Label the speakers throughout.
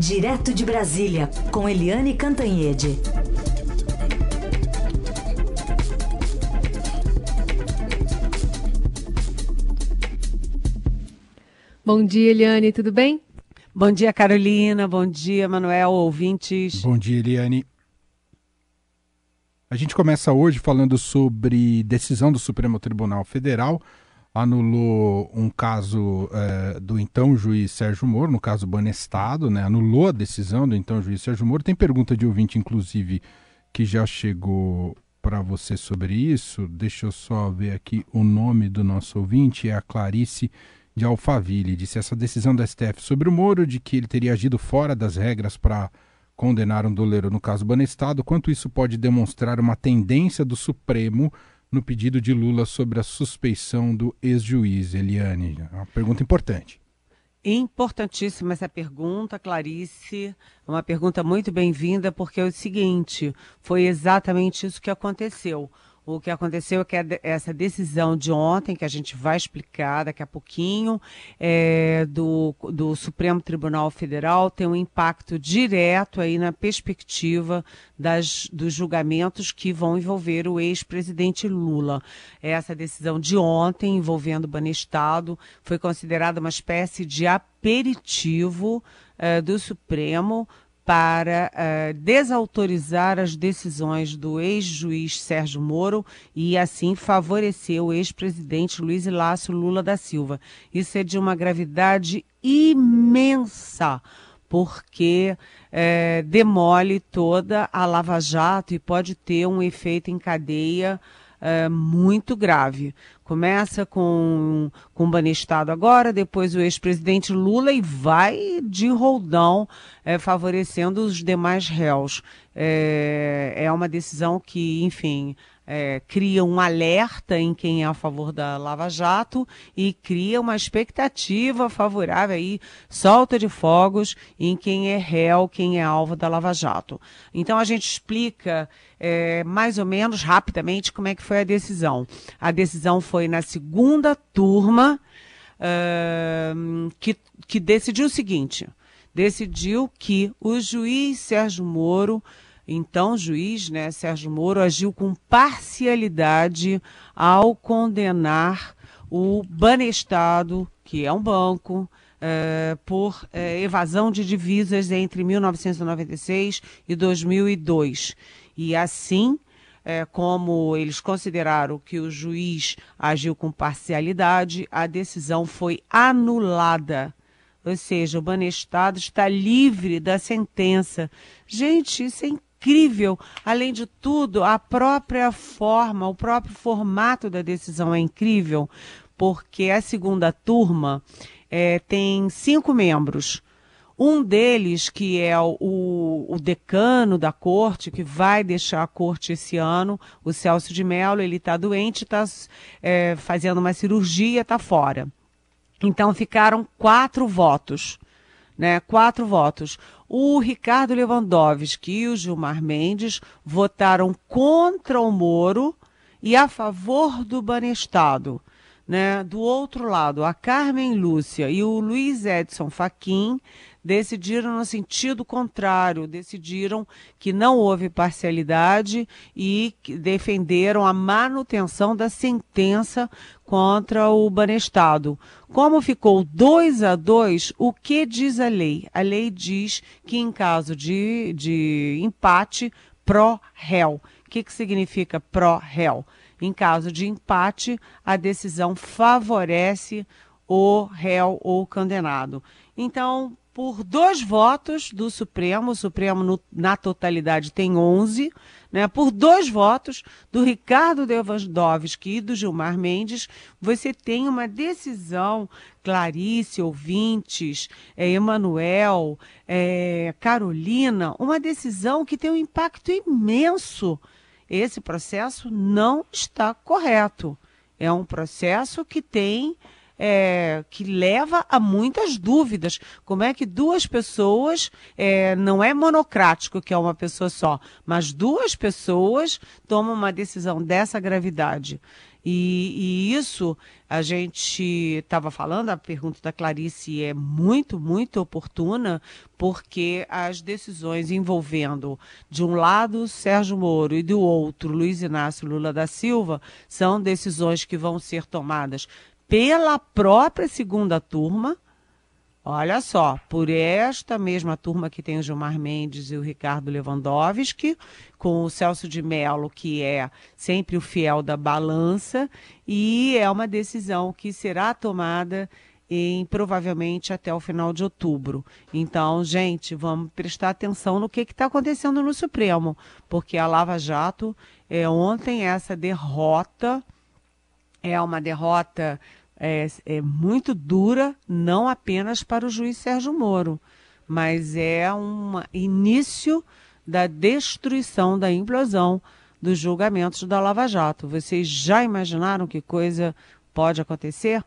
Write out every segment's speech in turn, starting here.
Speaker 1: Direto de Brasília, com Eliane Cantanhede.
Speaker 2: Bom dia, Eliane, tudo bem?
Speaker 3: Bom dia, Carolina. Bom dia, Manuel, ouvintes.
Speaker 4: Bom dia, Eliane. A gente começa hoje falando sobre decisão do Supremo Tribunal Federal anulou um caso é, do então juiz Sérgio Moro, no caso Banestado, né? anulou a decisão do então juiz Sérgio Moro. Tem pergunta de ouvinte, inclusive, que já chegou para você sobre isso. Deixa eu só ver aqui o nome do nosso ouvinte, é a Clarice de Alphaville. Disse essa decisão da STF sobre o Moro, de que ele teria agido fora das regras para condenar um doleiro no caso Banestado, quanto isso pode demonstrar uma tendência do Supremo no pedido de Lula sobre a suspeição do ex-juiz, Eliane? É uma pergunta importante.
Speaker 3: Importantíssima essa pergunta, Clarice. É uma pergunta muito bem-vinda, porque é o seguinte: foi exatamente isso que aconteceu. O que aconteceu é que essa decisão de ontem, que a gente vai explicar daqui a pouquinho, é, do, do Supremo Tribunal Federal, tem um impacto direto aí na perspectiva das, dos julgamentos que vão envolver o ex-presidente Lula. Essa decisão de ontem, envolvendo o Banestado, foi considerada uma espécie de aperitivo é, do Supremo para uh, desautorizar as decisões do ex-juiz Sérgio Moro e assim favorecer o ex-presidente Luiz Inácio Lula da Silva. Isso é de uma gravidade imensa, porque uh, demole toda a Lava Jato e pode ter um efeito em cadeia uh, muito grave. Começa com, com o Banestado agora, depois o ex-presidente Lula e vai de roldão é, favorecendo os demais réus. É, é uma decisão que, enfim, é, cria um alerta em quem é a favor da Lava Jato e cria uma expectativa favorável aí, solta de fogos em quem é réu, quem é alvo da Lava Jato. Então a gente explica é, mais ou menos rapidamente como é que foi a decisão. A decisão foi na segunda turma uh, que, que decidiu o seguinte: decidiu que o juiz Sérgio Moro então, o juiz, né, Sérgio Moro, agiu com parcialidade ao condenar o Banestado, que é um banco, é, por é, evasão de divisas entre 1996 e 2002. E assim, é, como eles consideraram que o juiz agiu com parcialidade, a decisão foi anulada. Ou seja, o Banestado está livre da sentença. Gente, isso é incrível. Além de tudo, a própria forma, o próprio formato da decisão é incrível, porque a segunda turma é, tem cinco membros. Um deles, que é o, o, decano da corte, que vai deixar a corte esse ano, o Celso de Mello, ele está doente, está é, fazendo uma cirurgia, está fora. Então ficaram quatro votos, né? Quatro votos. O Ricardo Lewandowski e o Gilmar Mendes votaram contra o Moro e a favor do Banestado. Né? Do outro lado, a Carmen Lúcia e o Luiz Edson Fachin decidiram no sentido contrário, decidiram que não houve parcialidade e defenderam a manutenção da sentença contra o Banestado. Como ficou 2 a 2, o que diz a lei? A lei diz que em caso de, de empate, pró-réu. O que, que significa pró-réu? Em caso de empate, a decisão favorece o réu ou condenado. Então, por dois votos do Supremo, o Supremo no, na totalidade tem 11, né? por dois votos do Ricardo Lewandowski e do Gilmar Mendes, você tem uma decisão, Clarice, ouvintes, é, Emanuel, é, Carolina, uma decisão que tem um impacto imenso. Esse processo não está correto. É um processo que tem é, que leva a muitas dúvidas. Como é que duas pessoas, é, não é monocrático que é uma pessoa só, mas duas pessoas tomam uma decisão dessa gravidade? E, e, isso a gente estava falando, a pergunta da Clarice é muito, muito oportuna, porque as decisões envolvendo, de um lado, Sérgio Moro e do outro, Luiz Inácio Lula da Silva, são decisões que vão ser tomadas pela própria segunda turma Olha só, por esta mesma turma que tem o Gilmar Mendes e o Ricardo Lewandowski, com o Celso de Mello, que é sempre o fiel da balança, e é uma decisão que será tomada em provavelmente até o final de outubro. Então, gente, vamos prestar atenção no que está acontecendo no Supremo, porque a Lava Jato, é, ontem, essa derrota é uma derrota é, é muito dura, não apenas para o juiz Sérgio Moro, mas é um início da destruição, da implosão dos julgamentos da Lava Jato. Vocês já imaginaram que coisa pode acontecer?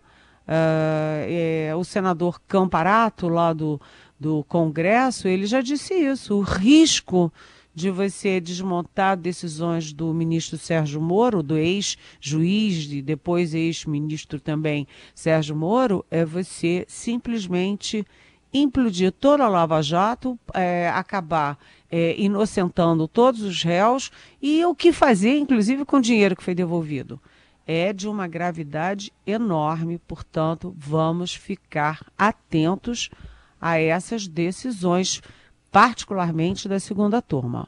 Speaker 3: Uh, é, o senador Camparato, lá do, do Congresso, ele já disse isso. O risco de você desmontar decisões do ministro Sérgio Moro, do ex-juiz e depois ex-ministro também Sérgio Moro, é você simplesmente implodir toda a Lava Jato, é, acabar é, inocentando todos os réus e o que fazer, inclusive, com o dinheiro que foi devolvido. É de uma gravidade enorme, portanto, vamos ficar atentos a essas decisões particularmente da segunda turma.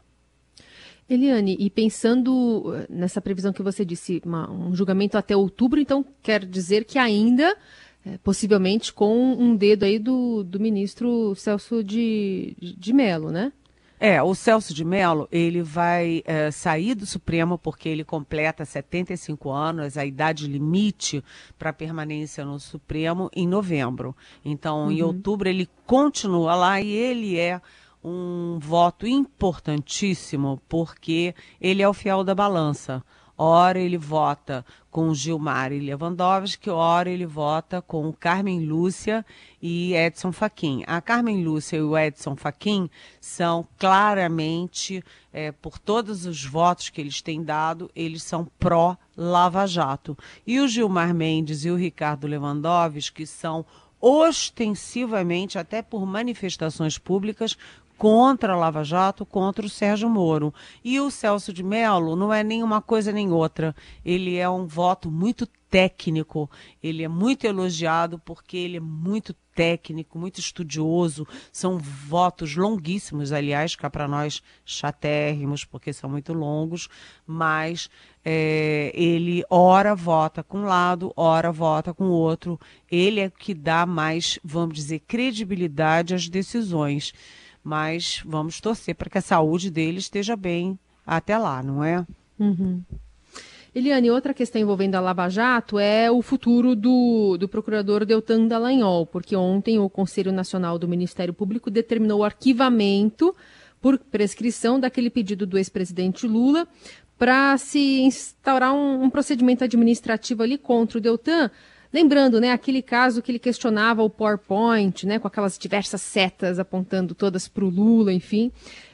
Speaker 2: Eliane, e pensando eh, nessa previsão que você disse, uma, um julgamento até outubro, então quer dizer que ainda, é, possivelmente, com um dedo aí do, do ministro Celso de, de Mello, né?
Speaker 3: É, o Celso de Mello, ele vai é, sair do Supremo porque ele completa 75 anos, a idade limite para permanência no Supremo, em novembro. Então, uhum. em outubro, ele continua lá e ele é um voto importantíssimo, porque ele é o fiel da balança. Ora ele vota com Gilmar e Lewandowski, ora ele vota com Carmen Lúcia e Edson Fachin. A Carmen Lúcia e o Edson Fachin são claramente, é, por todos os votos que eles têm dado, eles são pró-Lava Jato. E o Gilmar Mendes e o Ricardo Lewandowski são ostensivamente, até por manifestações públicas, contra a Lava Jato, contra o Sérgio Moro. E o Celso de Mello não é nem uma coisa nem outra. Ele é um voto muito técnico, ele é muito elogiado porque ele é muito técnico, muito estudioso. São votos longuíssimos, aliás, cá para nós chatérrimos, porque são muito longos, mas é, ele ora vota com um lado, ora vota com o outro. Ele é que dá mais, vamos dizer, credibilidade às decisões mas vamos torcer para que a saúde dele esteja bem até lá, não é?
Speaker 2: Uhum. Eliane, outra questão envolvendo a Lava Jato é o futuro do, do procurador Deltan Dallagnol, porque ontem o Conselho Nacional do Ministério Público determinou o arquivamento por prescrição daquele pedido do ex-presidente Lula para se instaurar um, um procedimento administrativo ali contra o Deltan Lembrando, né, aquele caso que ele questionava o PowerPoint, né, com aquelas diversas setas apontando todas para o Lula, enfim.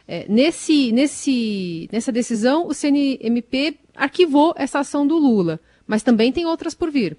Speaker 2: É, nesse, nesse, nessa decisão, o CNMP arquivou essa ação do Lula, mas também tem outras por vir.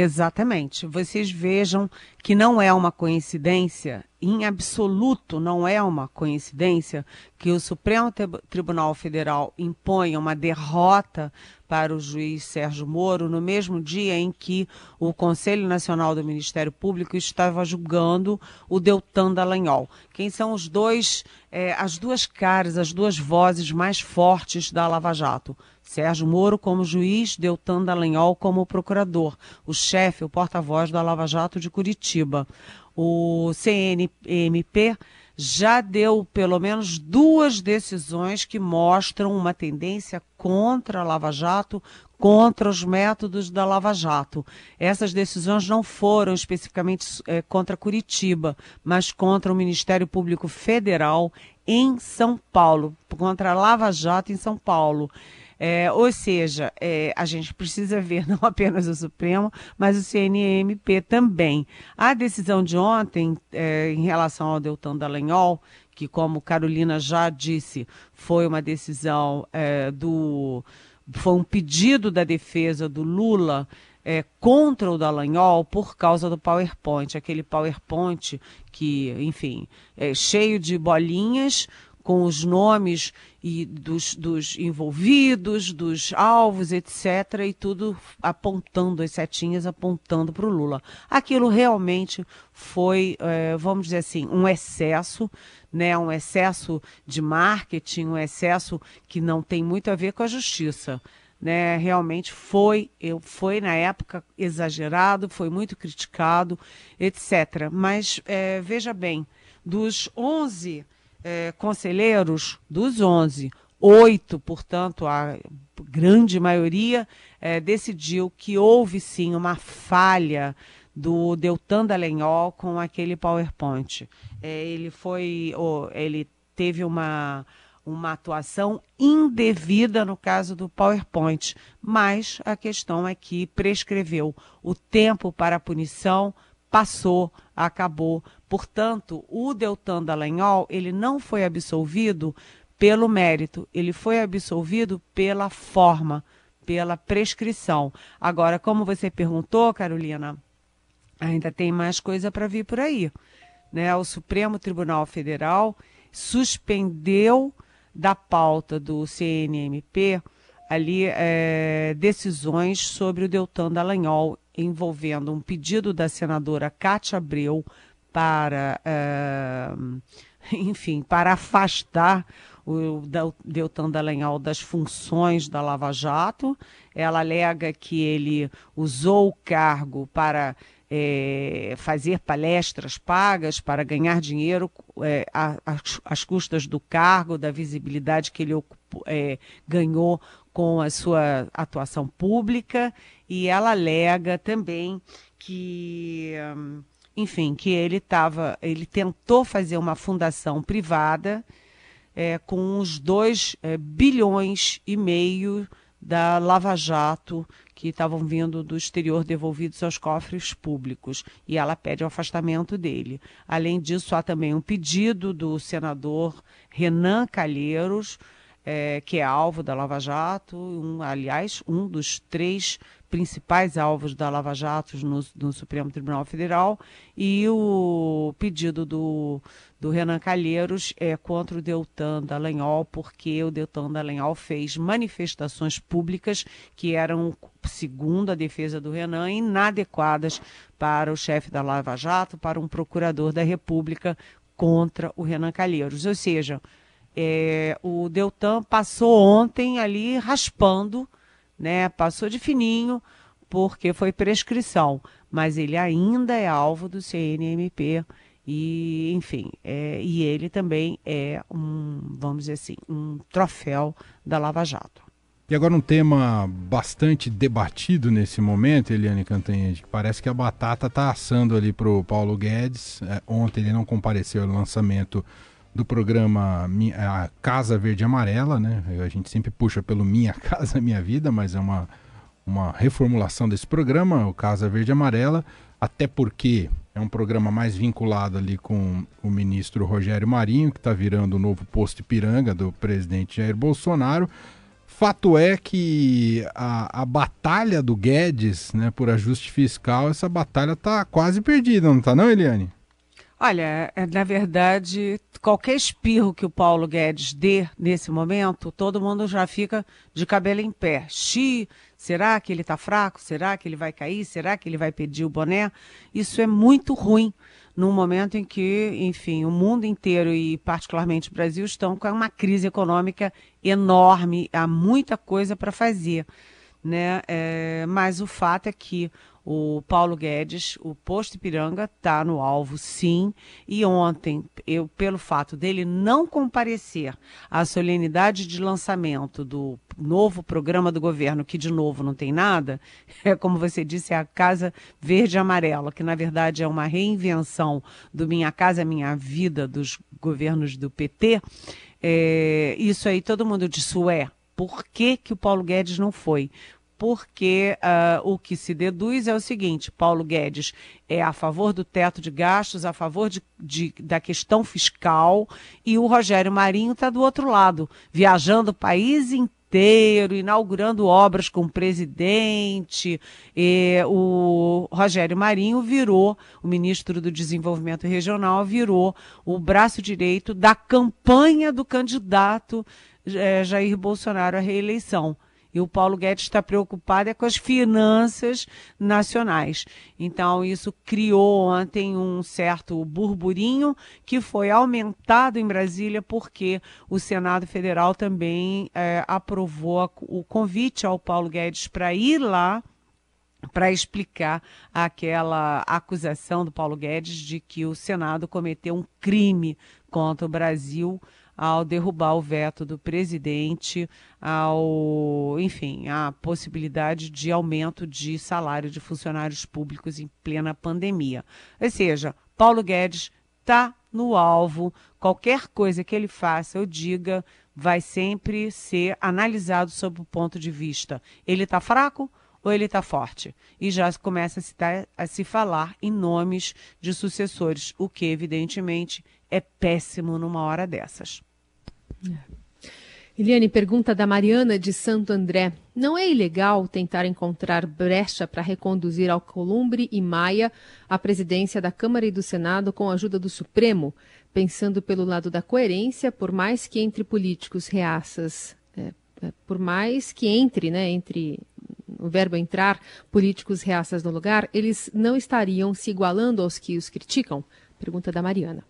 Speaker 3: Exatamente. Vocês vejam que não é uma coincidência, em absoluto não é uma coincidência, que o Supremo Tribunal Federal imponha uma derrota para o juiz Sérgio Moro no mesmo dia em que o Conselho Nacional do Ministério Público estava julgando o Deltan Dallagnol. Quem são os dois, é, as duas caras, as duas vozes mais fortes da Lava Jato? Sérgio Moro como juiz, Deltan Dallagnol como procurador, o chefe, o porta-voz da Lava Jato de Curitiba. O CNMP já deu pelo menos duas decisões que mostram uma tendência contra a Lava Jato, contra os métodos da Lava Jato. Essas decisões não foram especificamente é, contra Curitiba, mas contra o Ministério Público Federal em São Paulo, contra a Lava Jato em São Paulo. É, ou seja, é, a gente precisa ver não apenas o Supremo, mas o CNMP também. A decisão de ontem, é, em relação ao Deltan Dallagnol, que, como Carolina já disse, foi uma decisão é, do. Foi um pedido da defesa do Lula é, contra o Dallagnol por causa do PowerPoint, aquele PowerPoint que, enfim, é cheio de bolinhas com os nomes e dos, dos envolvidos, dos alvos, etc., e tudo apontando, as setinhas apontando para o Lula. Aquilo realmente foi, é, vamos dizer assim, um excesso, né, um excesso de marketing, um excesso que não tem muito a ver com a justiça. Né, realmente foi, eu, foi na época exagerado, foi muito criticado, etc. Mas é, veja bem, dos 11 é, conselheiros, dos 11, oito, portanto, a grande maioria é, decidiu que houve sim uma falha do Deltan Dallagnol com aquele PowerPoint. É, ele foi, oh, ele teve uma uma atuação indevida no caso do PowerPoint, mas a questão é que prescreveu o tempo para a punição passou, acabou. Portanto, o Deltan Dallagnol, ele não foi absolvido pelo mérito, ele foi absolvido pela forma, pela prescrição. Agora, como você perguntou, Carolina, ainda tem mais coisa para vir por aí. Né? O Supremo Tribunal Federal suspendeu da pauta do CNMP ali é, decisões sobre o Deltan Dallagnol envolvendo um pedido da senadora Cátia Abreu para, uh, enfim, para afastar o Deltan Dallagnol das funções da Lava Jato. Ela alega que ele usou o cargo para é, fazer palestras pagas, para ganhar dinheiro é, às custas do cargo, da visibilidade que ele é, ganhou com a sua atuação pública e ela alega também que, hum, enfim, que ele estava, ele tentou fazer uma fundação privada é, com os dois é, bilhões e meio da Lava Jato que estavam vindo do exterior devolvidos aos cofres públicos e ela pede o afastamento dele. Além disso, há também um pedido do senador Renan Calheiros, é, que é alvo da Lava Jato, um, aliás, um dos três principais alvos da Lava Jato no, no, Supremo Tribunal Federal e o pedido do, do Renan Calheiros é contra o Deltan Dallagnol, porque o Deltan Dallagnol fez manifestações públicas que eram, segundo a defesa do Renan, inadequadas para o chefe da Lava Jato, para um procurador da República contra o Renan Calheiros. Ou seja, é, o Deltan passou ontem ali raspando né? Passou de fininho porque foi prescrição, mas ele ainda é alvo do CNMP e, enfim, é, e ele também é um, vamos dizer assim, um troféu da Lava Jato.
Speaker 4: E agora um tema bastante debatido nesse momento, Eliane Cantanhede, parece que a batata está assando ali para o Paulo Guedes. É, ontem ele não compareceu ao lançamento do programa a Casa Verde Amarela, né? A gente sempre puxa pelo Minha Casa Minha Vida, mas é uma, uma reformulação desse programa, o Casa Verde Amarela, até porque é um programa mais vinculado ali com o ministro Rogério Marinho, que está virando o novo posto Ipiranga do presidente Jair Bolsonaro. Fato é que a, a batalha do Guedes né, por ajuste fiscal, essa batalha está quase perdida, não está não, Eliane?
Speaker 3: Olha, é, na verdade, qualquer espirro que o Paulo Guedes dê nesse momento, todo mundo já fica de cabelo em pé. Xi, será que ele está fraco? Será que ele vai cair? Será que ele vai pedir o boné? Isso é muito ruim num momento em que, enfim, o mundo inteiro e particularmente o Brasil estão com uma crise econômica enorme, há muita coisa para fazer. Né? É, mas o fato é que o Paulo Guedes, o posto Ipiranga está no alvo, sim. E ontem, eu, pelo fato dele não comparecer à solenidade de lançamento do novo programa do governo, que de novo não tem nada, é como você disse, é a Casa Verde Amarela, que na verdade é uma reinvenção do Minha Casa Minha Vida dos governos do PT. É, isso aí todo mundo disse, ué, Por que, que o Paulo Guedes não foi? Porque uh, o que se deduz é o seguinte: Paulo Guedes é a favor do teto de gastos, a favor de, de da questão fiscal, e o Rogério Marinho está do outro lado, viajando o país inteiro, inaugurando obras com o presidente. E o Rogério Marinho virou, o ministro do Desenvolvimento Regional, virou o braço direito da campanha do candidato eh, Jair Bolsonaro à reeleição. E o Paulo Guedes está preocupado é com as finanças nacionais. Então, isso criou ontem um certo burburinho que foi aumentado em Brasília porque o Senado Federal também é, aprovou o convite ao Paulo Guedes para ir lá para explicar aquela acusação do Paulo Guedes de que o Senado cometeu um crime contra o Brasil ao derrubar o veto do presidente, ao, enfim, a possibilidade de aumento de salário de funcionários públicos em plena pandemia. Ou seja, Paulo Guedes está no alvo, qualquer coisa que ele faça ou diga vai sempre ser analisado sob o ponto de vista: ele está fraco ou ele está forte? E já começa a se, a se falar em nomes de sucessores, o que, evidentemente, é péssimo numa hora dessas.
Speaker 2: Eliane, pergunta da Mariana de Santo André. Não é ilegal tentar encontrar brecha para reconduzir Alcolumbre e Maia à presidência da Câmara e do Senado com a ajuda do Supremo? Pensando pelo lado da coerência, por mais que entre políticos reaças, é, é, por mais que entre, né, entre o verbo entrar, políticos reaças no lugar, eles não estariam se igualando aos que os criticam? Pergunta da Mariana.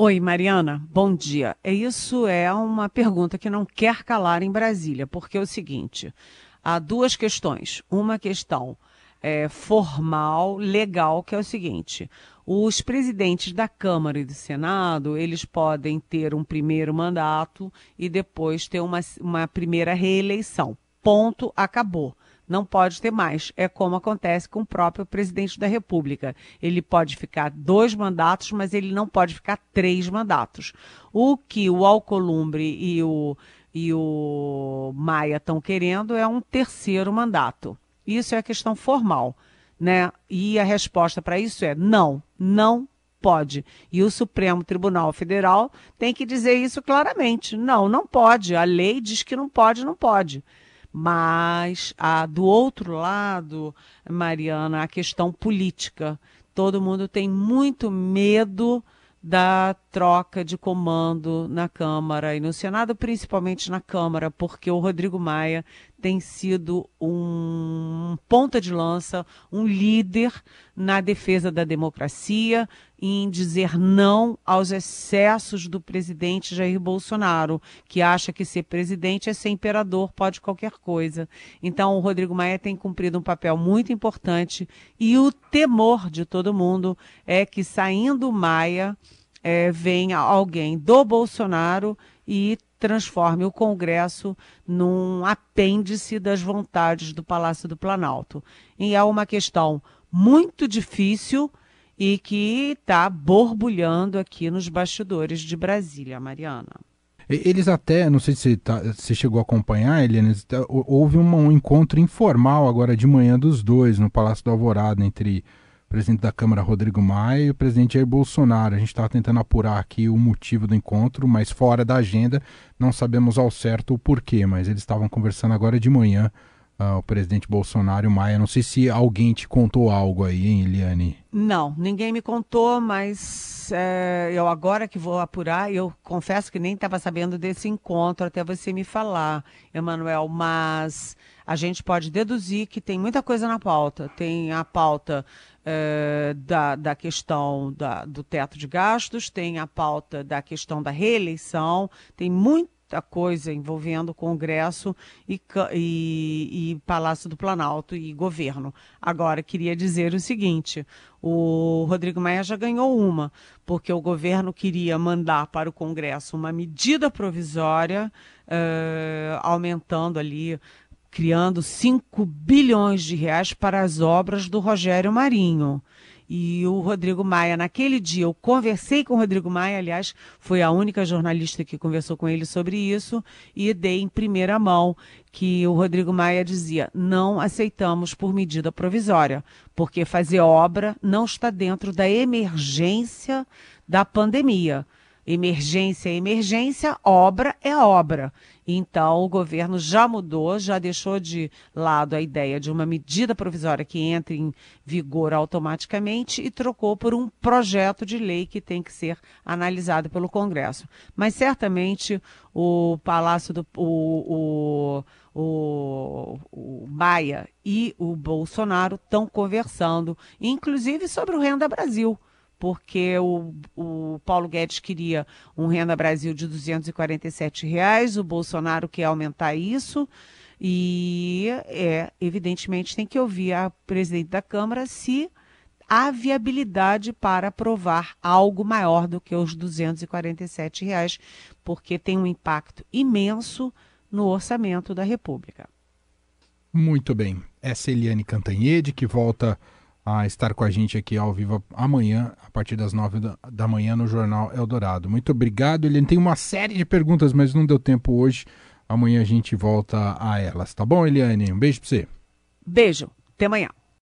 Speaker 3: Oi, Mariana, bom dia. É isso é uma pergunta que não quer calar em Brasília, porque é o seguinte: há duas questões. Uma questão é, formal, legal, que é o seguinte: os presidentes da Câmara e do Senado eles podem ter um primeiro mandato e depois ter uma, uma primeira reeleição. Ponto, acabou não pode ter mais. É como acontece com o próprio presidente da República. Ele pode ficar dois mandatos, mas ele não pode ficar três mandatos. O que o Alcolumbre e o, e o Maia estão querendo é um terceiro mandato. Isso é questão formal. Né? E a resposta para isso é não, não pode. E o Supremo Tribunal Federal tem que dizer isso claramente. Não, não pode. A lei diz que não pode, não pode. Mas a, do outro lado, Mariana, a questão política. Todo mundo tem muito medo da troca de comando na Câmara e no Senado, principalmente na Câmara, porque o Rodrigo Maia tem sido um ponta de lança, um líder na defesa da democracia, em dizer não aos excessos do presidente Jair Bolsonaro, que acha que ser presidente é ser imperador, pode qualquer coisa. Então, o Rodrigo Maia tem cumprido um papel muito importante e o temor de todo mundo é que saindo Maia é, venha alguém do Bolsonaro e transforme o Congresso num apêndice das vontades do Palácio do Planalto. E é uma questão muito difícil e que está borbulhando aqui nos bastidores de Brasília, Mariana.
Speaker 4: Eles até, não sei se tá, você chegou a acompanhar, Eliane, houve um, um encontro informal agora de manhã dos dois no Palácio do Alvorada entre presidente da Câmara Rodrigo Maia e o presidente Jair Bolsonaro. A gente estava tentando apurar aqui o motivo do encontro, mas fora da agenda, não sabemos ao certo o porquê, mas eles estavam conversando agora de manhã, uh, o presidente Bolsonaro e o Maia. Não sei se alguém te contou algo aí, hein, Eliane?
Speaker 3: Não, ninguém me contou, mas é, eu agora que vou apurar, eu confesso que nem estava sabendo desse encontro até você me falar, Emanuel, mas a gente pode deduzir que tem muita coisa na pauta. Tem a pauta eh, da, da questão da, do teto de gastos, tem a pauta da questão da reeleição, tem muita coisa envolvendo Congresso e, e, e, Palácio do Planalto e governo. Agora, queria dizer o seguinte: o Rodrigo Maia já ganhou uma, porque o governo queria mandar para o Congresso uma medida provisória, uh, aumentando ali criando 5 bilhões de reais para as obras do Rogério Marinho. E o Rodrigo Maia, naquele dia, eu conversei com o Rodrigo Maia, aliás, foi a única jornalista que conversou com ele sobre isso, e dei em primeira mão que o Rodrigo Maia dizia: não aceitamos por medida provisória, porque fazer obra não está dentro da emergência da pandemia. Emergência é emergência, obra é obra. Então, o governo já mudou, já deixou de lado a ideia de uma medida provisória que entre em vigor automaticamente e trocou por um projeto de lei que tem que ser analisado pelo Congresso. Mas certamente o Palácio do. O, o, o, o Maia e o Bolsonaro estão conversando, inclusive sobre o Renda Brasil porque o, o Paulo Guedes queria um Renda Brasil de 247 reais, o Bolsonaro quer aumentar isso. E é, evidentemente tem que ouvir a presidente da Câmara se há viabilidade para aprovar algo maior do que os 247 reais, porque tem um impacto imenso no orçamento da República.
Speaker 4: Muito bem. Essa é Eliane Cantanhede, que volta a estar com a gente aqui ao vivo amanhã, a partir das nove da manhã, no Jornal Eldorado. Muito obrigado. Ele tem uma série de perguntas, mas não deu tempo hoje. Amanhã a gente volta a elas, tá bom, Eliane? Um beijo pra você.
Speaker 3: Beijo. Até amanhã.